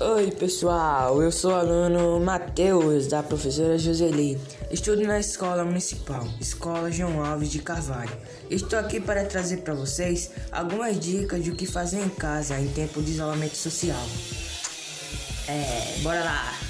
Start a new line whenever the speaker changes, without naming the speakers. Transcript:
Oi pessoal, eu sou o aluno Matheus da professora Joseli. Estudo na escola municipal, Escola João Alves de Carvalho. Estou aqui para trazer para vocês algumas dicas de o que fazer em casa em tempo de isolamento social. É, bora lá!